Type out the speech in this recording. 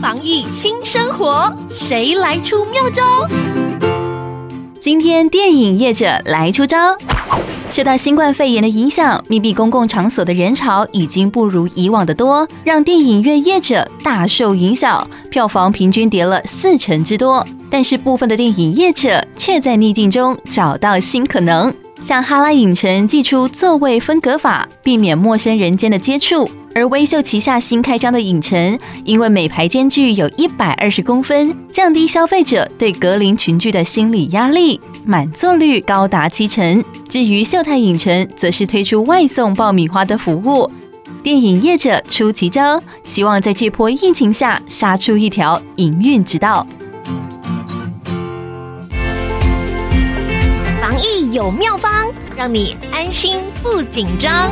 防疫新生活，谁来出妙招？今天电影业者来出招。受到新冠肺炎的影响，密闭公共场所的人潮已经不如以往的多，让电影院业者大受影响，票房平均跌了四成之多。但是部分的电影业者却在逆境中找到新可能，向哈拉影城寄出座位分隔法，避免陌生人间的接触。而威秀旗下新开张的影城，因为每排间距有一百二十公分，降低消费者对隔邻群聚的心理压力，满座率高达七成。至于秀泰影城，则是推出外送爆米花的服务。电影业者出奇招，希望在这波疫情下杀出一条营运之道。防疫有妙方，让你安心不紧张。